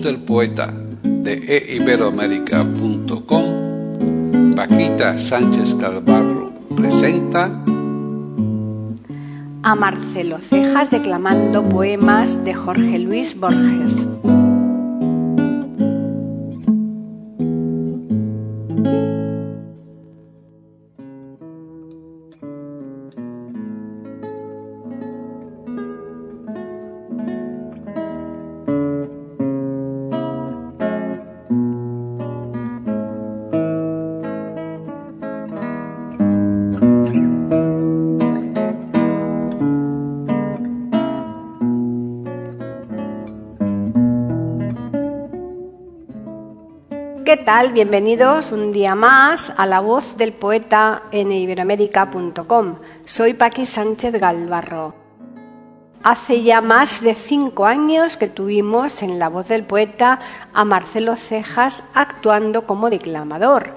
Del poeta de eiberoamérica.com, Paquita Sánchez Calvarro presenta a Marcelo Cejas declamando poemas de Jorge Luis Borges. Tal? Bienvenidos un día más a la voz del poeta en iberoamérica.com. Soy Paqui Sánchez Galvarro. Hace ya más de cinco años que tuvimos en la voz del poeta a Marcelo Cejas actuando como declamador.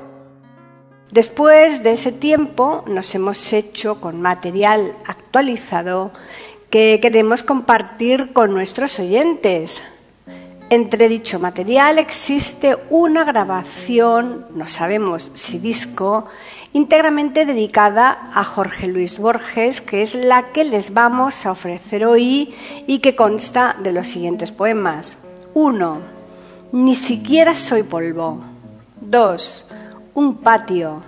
Después de ese tiempo nos hemos hecho con material actualizado que queremos compartir con nuestros oyentes. Entre dicho material existe una grabación, no sabemos si disco, íntegramente dedicada a Jorge Luis Borges, que es la que les vamos a ofrecer hoy y que consta de los siguientes poemas. 1. Ni siquiera soy polvo. 2. Un patio.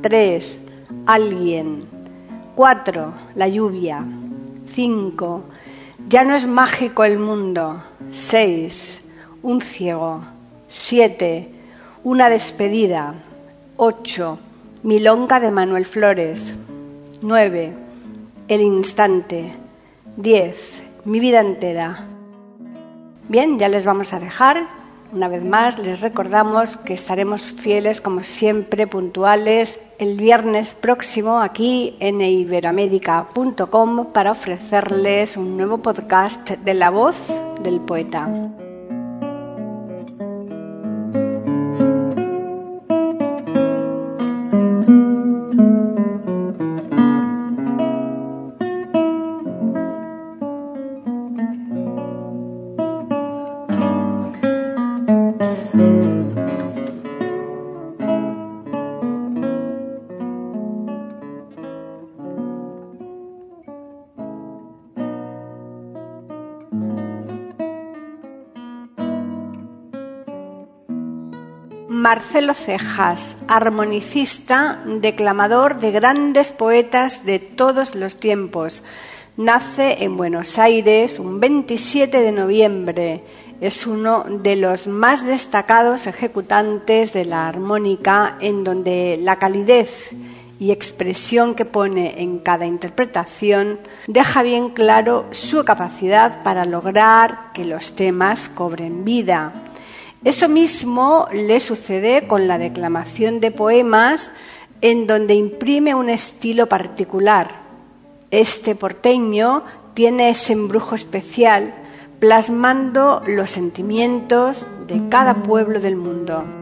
3. Alguien. 4. La lluvia. 5. Ya no es mágico el mundo. 6 un ciego. Siete, una despedida. Ocho, milonga de Manuel Flores. Nueve, el instante. Diez, mi vida entera. Bien, ya les vamos a dejar. Una vez más, les recordamos que estaremos fieles, como siempre, puntuales el viernes próximo aquí en iberoamérica.com para ofrecerles un nuevo podcast de la voz del poeta. Marcelo Cejas, armonicista, declamador de grandes poetas de todos los tiempos. Nace en Buenos Aires un 27 de noviembre. Es uno de los más destacados ejecutantes de la armónica en donde la calidez y expresión que pone en cada interpretación deja bien claro su capacidad para lograr que los temas cobren vida. Eso mismo le sucede con la declamación de poemas en donde imprime un estilo particular. Este porteño tiene ese embrujo especial plasmando los sentimientos de cada pueblo del mundo.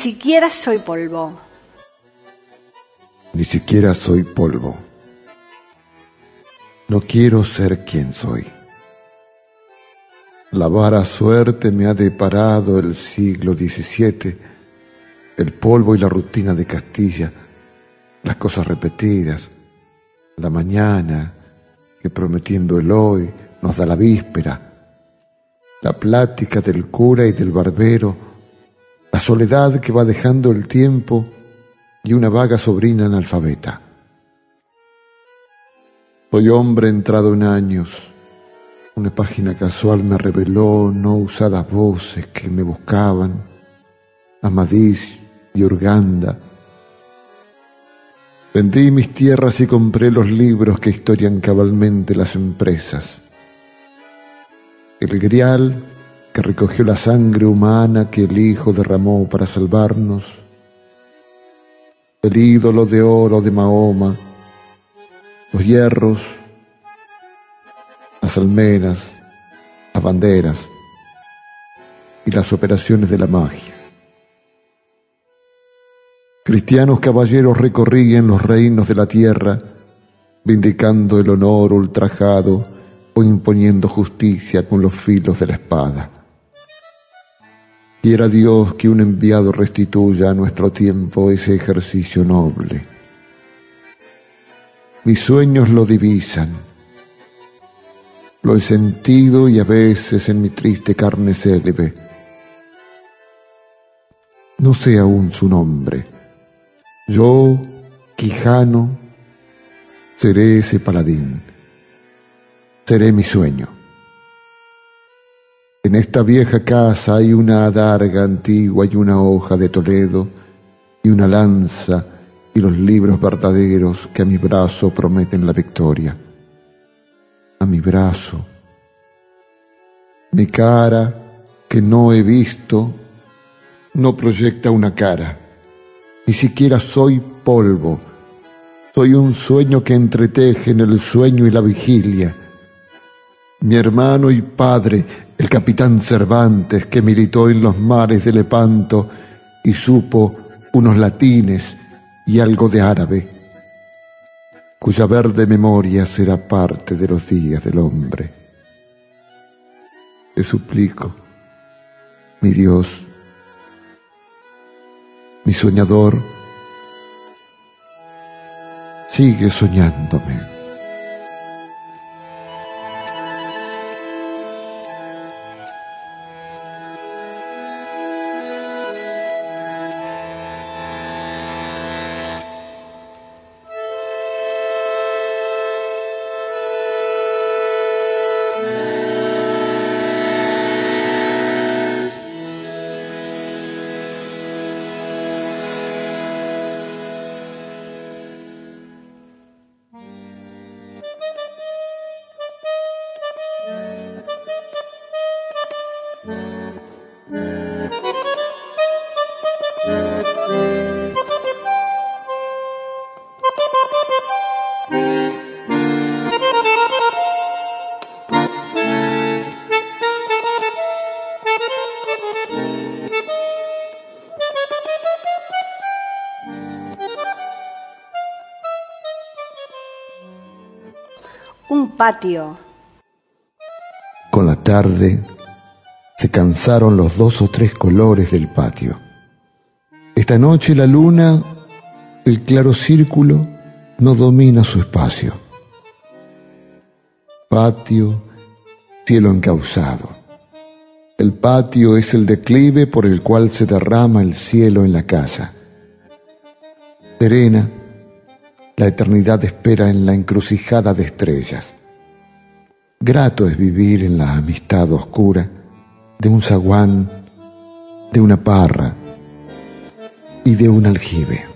siquiera soy polvo. Ni siquiera soy polvo. No quiero ser quien soy. La vara suerte me ha deparado el siglo XVII, el polvo y la rutina de Castilla, las cosas repetidas, la mañana que prometiendo el hoy nos da la víspera, la plática del cura y del barbero, la soledad que va dejando el tiempo y una vaga sobrina analfabeta. Soy hombre entrado en años. Una página casual me reveló no usadas voces que me buscaban, Amadís y Urganda. Vendí mis tierras y compré los libros que historian cabalmente las empresas el grial que recogió la sangre humana que el Hijo derramó para salvarnos, el ídolo de oro de Mahoma, los hierros, las almenas, las banderas y las operaciones de la magia. Cristianos caballeros recorrían los reinos de la tierra, vindicando el honor ultrajado o imponiendo justicia con los filos de la espada. Quiera Dios que un enviado restituya a nuestro tiempo ese ejercicio noble. Mis sueños lo divisan, lo he sentido y a veces en mi triste carne célebre. No sé aún su nombre. Yo, Quijano, seré ese paladín seré mi sueño. En esta vieja casa hay una adarga antigua y una hoja de Toledo y una lanza y los libros verdaderos que a mi brazo prometen la victoria. A mi brazo. Mi cara que no he visto no proyecta una cara. Ni siquiera soy polvo. Soy un sueño que entreteje en el sueño y la vigilia mi hermano y padre, el capitán Cervantes, que militó en los mares de Lepanto y supo unos latines y algo de árabe, cuya verde memoria será parte de los días del hombre. Te suplico, mi Dios, mi soñador, sigue soñándome. Patio. Con la tarde se cansaron los dos o tres colores del patio. Esta noche la luna, el claro círculo, no domina su espacio. Patio, cielo encauzado. El patio es el declive por el cual se derrama el cielo en la casa. Serena, la eternidad espera en la encrucijada de estrellas. Grato es vivir en la amistad oscura de un zaguán, de una parra y de un aljibe.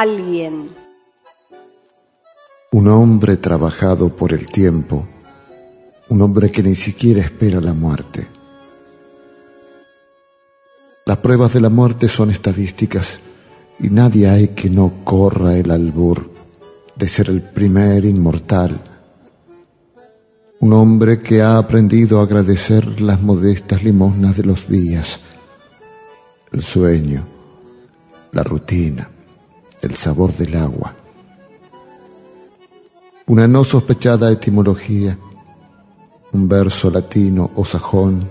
Alguien. Un hombre trabajado por el tiempo, un hombre que ni siquiera espera la muerte. Las pruebas de la muerte son estadísticas y nadie hay que no corra el albur de ser el primer inmortal. Un hombre que ha aprendido a agradecer las modestas limosnas de los días, el sueño, la rutina el sabor del agua. Una no sospechada etimología, un verso latino o sajón,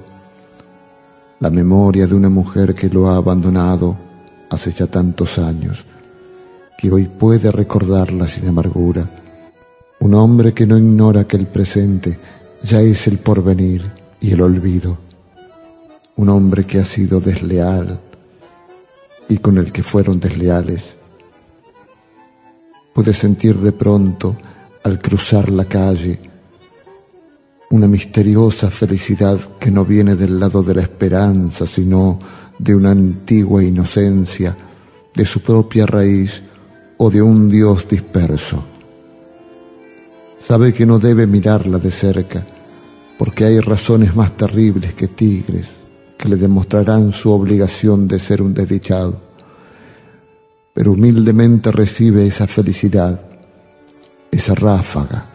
la memoria de una mujer que lo ha abandonado hace ya tantos años, que hoy puede recordarla sin amargura, un hombre que no ignora que el presente ya es el porvenir y el olvido, un hombre que ha sido desleal y con el que fueron desleales. Pude sentir de pronto, al cruzar la calle, una misteriosa felicidad que no viene del lado de la esperanza, sino de una antigua inocencia, de su propia raíz o de un Dios disperso. Sabe que no debe mirarla de cerca, porque hay razones más terribles que tigres que le demostrarán su obligación de ser un desdichado pero humildemente recibe esa felicidad, esa ráfaga.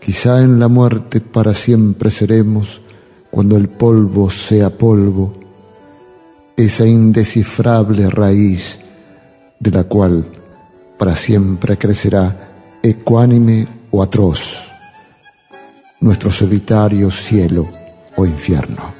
Quizá en la muerte para siempre seremos, cuando el polvo sea polvo, esa indescifrable raíz de la cual para siempre crecerá ecuánime o atroz nuestro solitario cielo o infierno.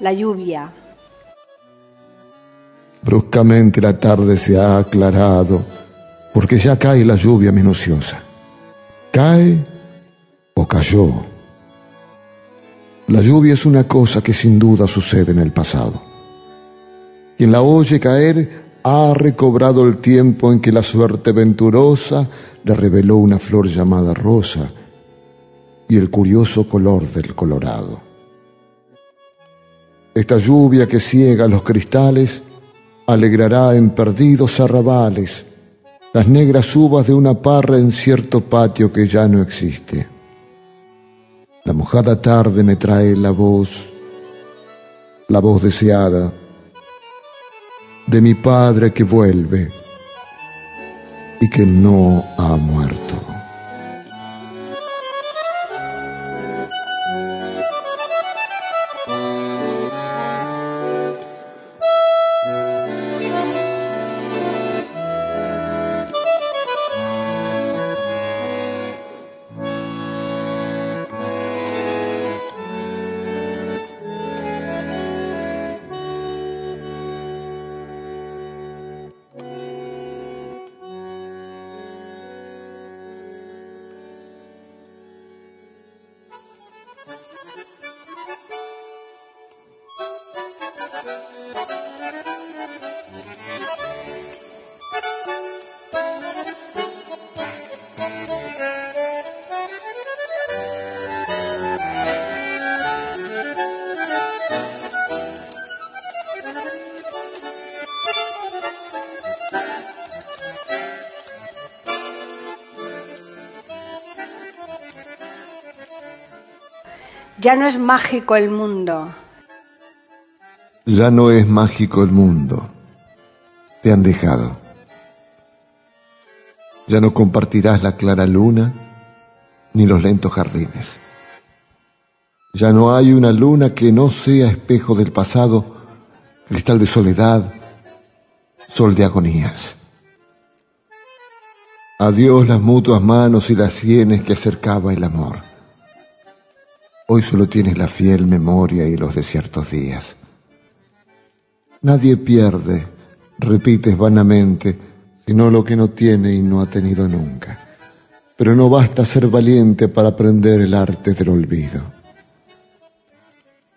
la lluvia. Bruscamente la tarde se ha aclarado porque ya cae la lluvia minuciosa. Cae o cayó. La lluvia es una cosa que sin duda sucede en el pasado. Quien la oye caer ha recobrado el tiempo en que la suerte venturosa le reveló una flor llamada rosa y el curioso color del colorado. Esta lluvia que ciega los cristales alegrará en perdidos arrabales las negras uvas de una parra en cierto patio que ya no existe. La mojada tarde me trae la voz, la voz deseada de mi padre que vuelve y que no ha muerto. Ya no es mágico el mundo. Ya no es mágico el mundo. Te han dejado. Ya no compartirás la clara luna ni los lentos jardines. Ya no hay una luna que no sea espejo del pasado, cristal de soledad, sol de agonías. Adiós las mutuas manos y las sienes que acercaba el amor. Hoy solo tienes la fiel memoria y los desiertos días. Nadie pierde, repites vanamente, sino lo que no tiene y no ha tenido nunca. Pero no basta ser valiente para aprender el arte del olvido.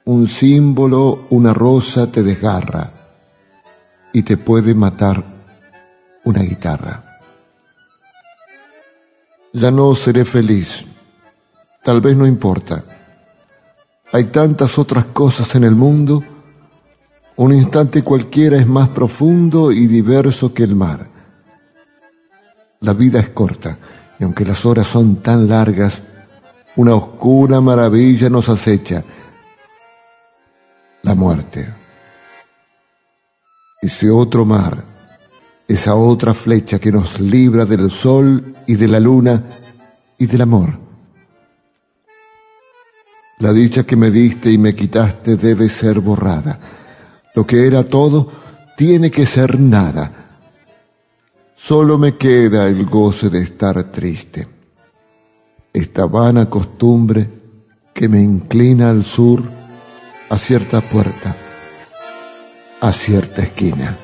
Un símbolo, una rosa te desgarra y te puede matar una guitarra. Ya no seré feliz, tal vez no importa. Hay tantas otras cosas en el mundo, un instante cualquiera es más profundo y diverso que el mar. La vida es corta y aunque las horas son tan largas, una oscura maravilla nos acecha, la muerte. Ese otro mar, esa otra flecha que nos libra del sol y de la luna y del amor. La dicha que me diste y me quitaste debe ser borrada. Lo que era todo tiene que ser nada Solo me queda el goce de estar triste. Esta vana costumbre que me inclina al sur a cierta puerta, a cierta esquina.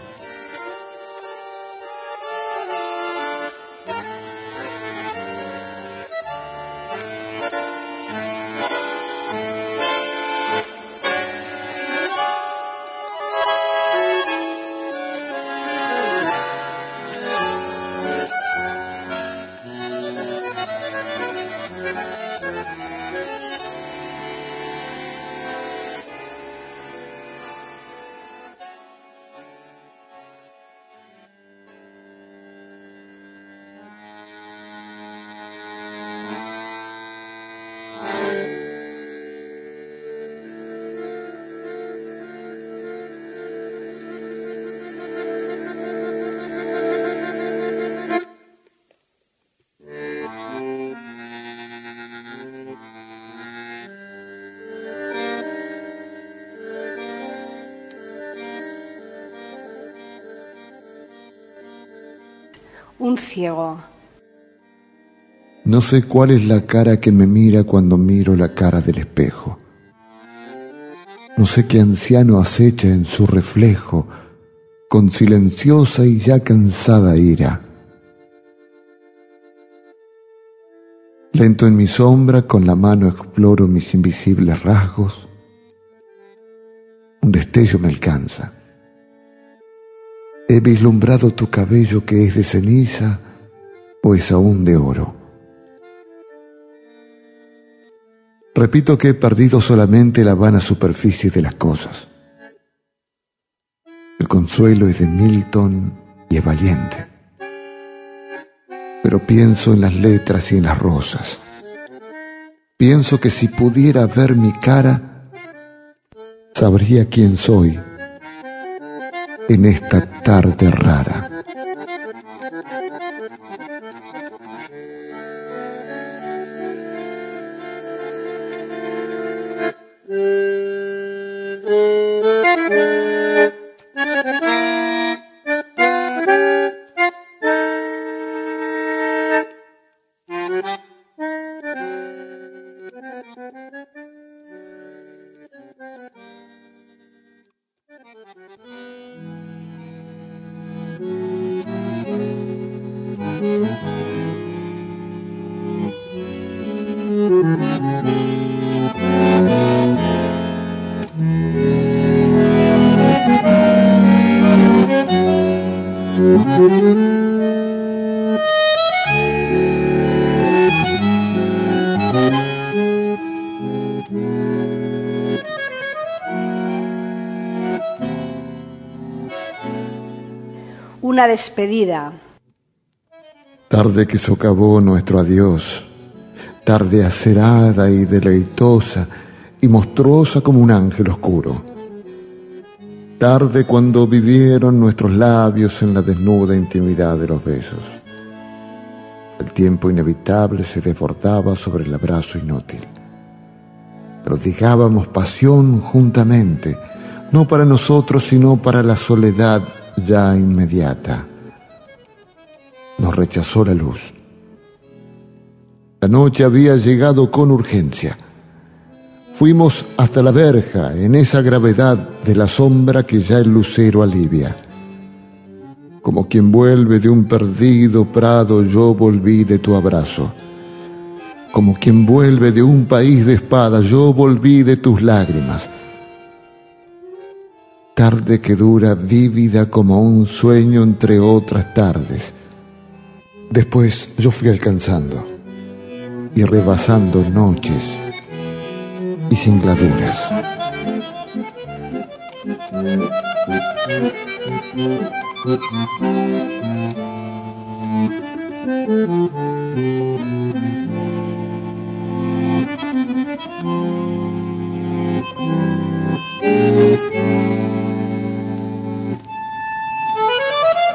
No sé cuál es la cara que me mira cuando miro la cara del espejo. No sé qué anciano acecha en su reflejo, con silenciosa y ya cansada ira. Lento en mi sombra, con la mano exploro mis invisibles rasgos. Un destello me alcanza. He vislumbrado tu cabello que es de ceniza o es aún de oro. Repito que he perdido solamente la vana superficie de las cosas. El consuelo es de Milton y es valiente. Pero pienso en las letras y en las rosas. Pienso que si pudiera ver mi cara, sabría quién soy en esta tarde rara. Una despedida. Tarde que socavó nuestro adiós, tarde acerada y deleitosa, y monstruosa como un ángel oscuro. Tarde cuando vivieron nuestros labios en la desnuda intimidad de los besos. El tiempo inevitable se desbordaba sobre el abrazo inútil. Prodigábamos pasión juntamente, no para nosotros, sino para la soledad ya inmediata. Nos rechazó la luz. La noche había llegado con urgencia. Fuimos hasta la verja en esa gravedad de la sombra que ya el lucero alivia. Como quien vuelve de un perdido prado, yo volví de tu abrazo. Como quien vuelve de un país de espada, yo volví de tus lágrimas. Tarde que dura, vívida como un sueño entre otras tardes. Después yo fui alcanzando y rebasando noches y singladuras.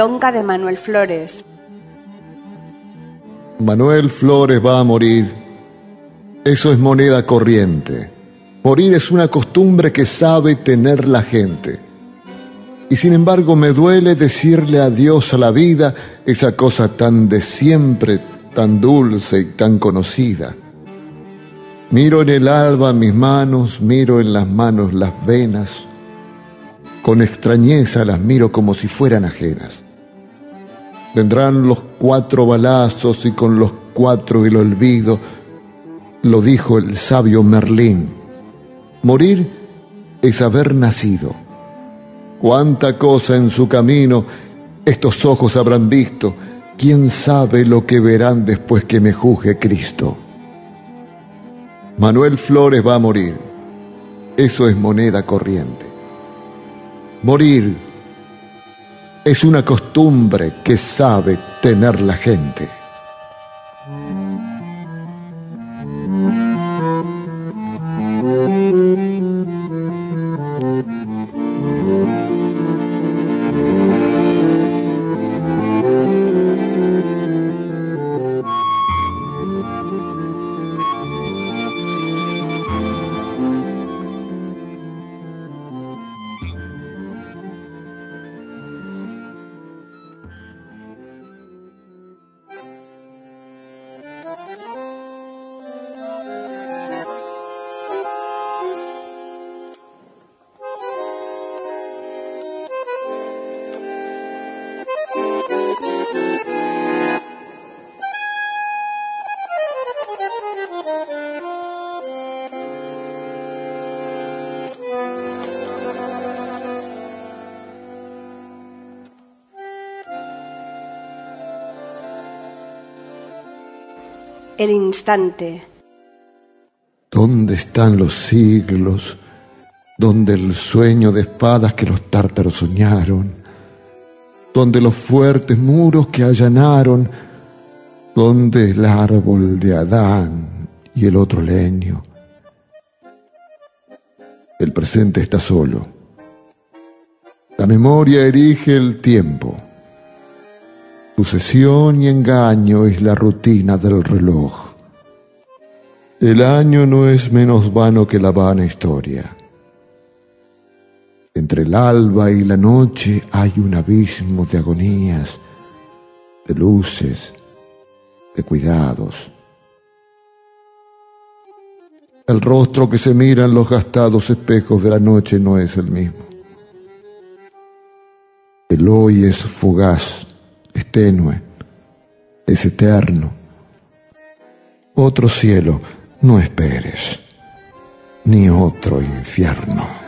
De Manuel Flores. Manuel Flores va a morir. Eso es moneda corriente. Morir es una costumbre que sabe tener la gente. Y sin embargo me duele decirle adiós a la vida, esa cosa tan de siempre, tan dulce y tan conocida. Miro en el alba mis manos, miro en las manos las venas, con extrañeza las miro como si fueran ajenas. Vendrán los cuatro balazos y con los cuatro el olvido, lo dijo el sabio Merlín. Morir es haber nacido. Cuánta cosa en su camino estos ojos habrán visto. ¿Quién sabe lo que verán después que me juzgue Cristo? Manuel Flores va a morir. Eso es moneda corriente. Morir es una costumbre que sabe tener la gente. El instante. ¿Dónde están los siglos? ¿Dónde el sueño de espadas que los tártaros soñaron? ¿Dónde los fuertes muros que allanaron? ¿Dónde el árbol de Adán y el otro leño? El presente está solo. La memoria erige el tiempo. Sucesión y engaño es la rutina del reloj. El año no es menos vano que la vana historia. Entre el alba y la noche hay un abismo de agonías, de luces, de cuidados. El rostro que se mira en los gastados espejos de la noche no es el mismo. El hoy es fugaz, tenue, es eterno. Otro cielo no esperes, ni otro infierno.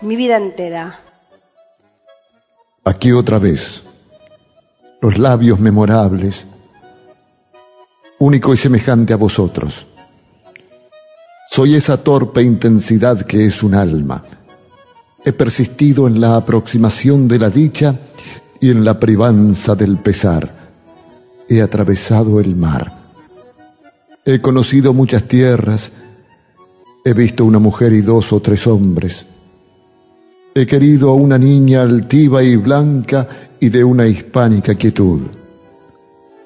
Mi vida entera. Aquí otra vez, los labios memorables, único y semejante a vosotros. Soy esa torpe intensidad que es un alma. He persistido en la aproximación de la dicha y en la privanza del pesar. He atravesado el mar. He conocido muchas tierras. He visto una mujer y dos o tres hombres. He querido a una niña altiva y blanca y de una hispánica quietud.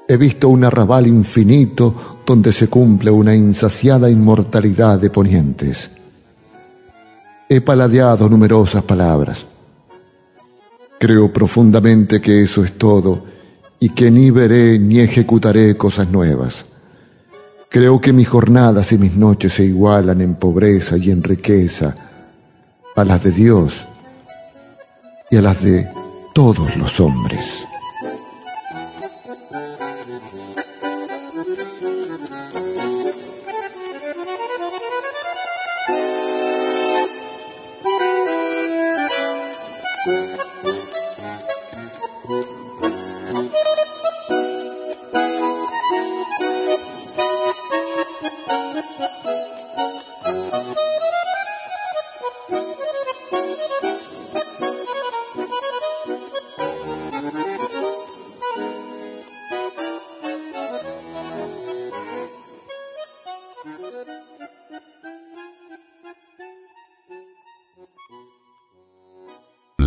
He visto un arrabal infinito donde se cumple una insaciada inmortalidad de ponientes. He paladeado numerosas palabras. Creo profundamente que eso es todo y que ni veré ni ejecutaré cosas nuevas. Creo que mis jornadas y mis noches se igualan en pobreza y en riqueza a las de Dios y a las de todos los hombres.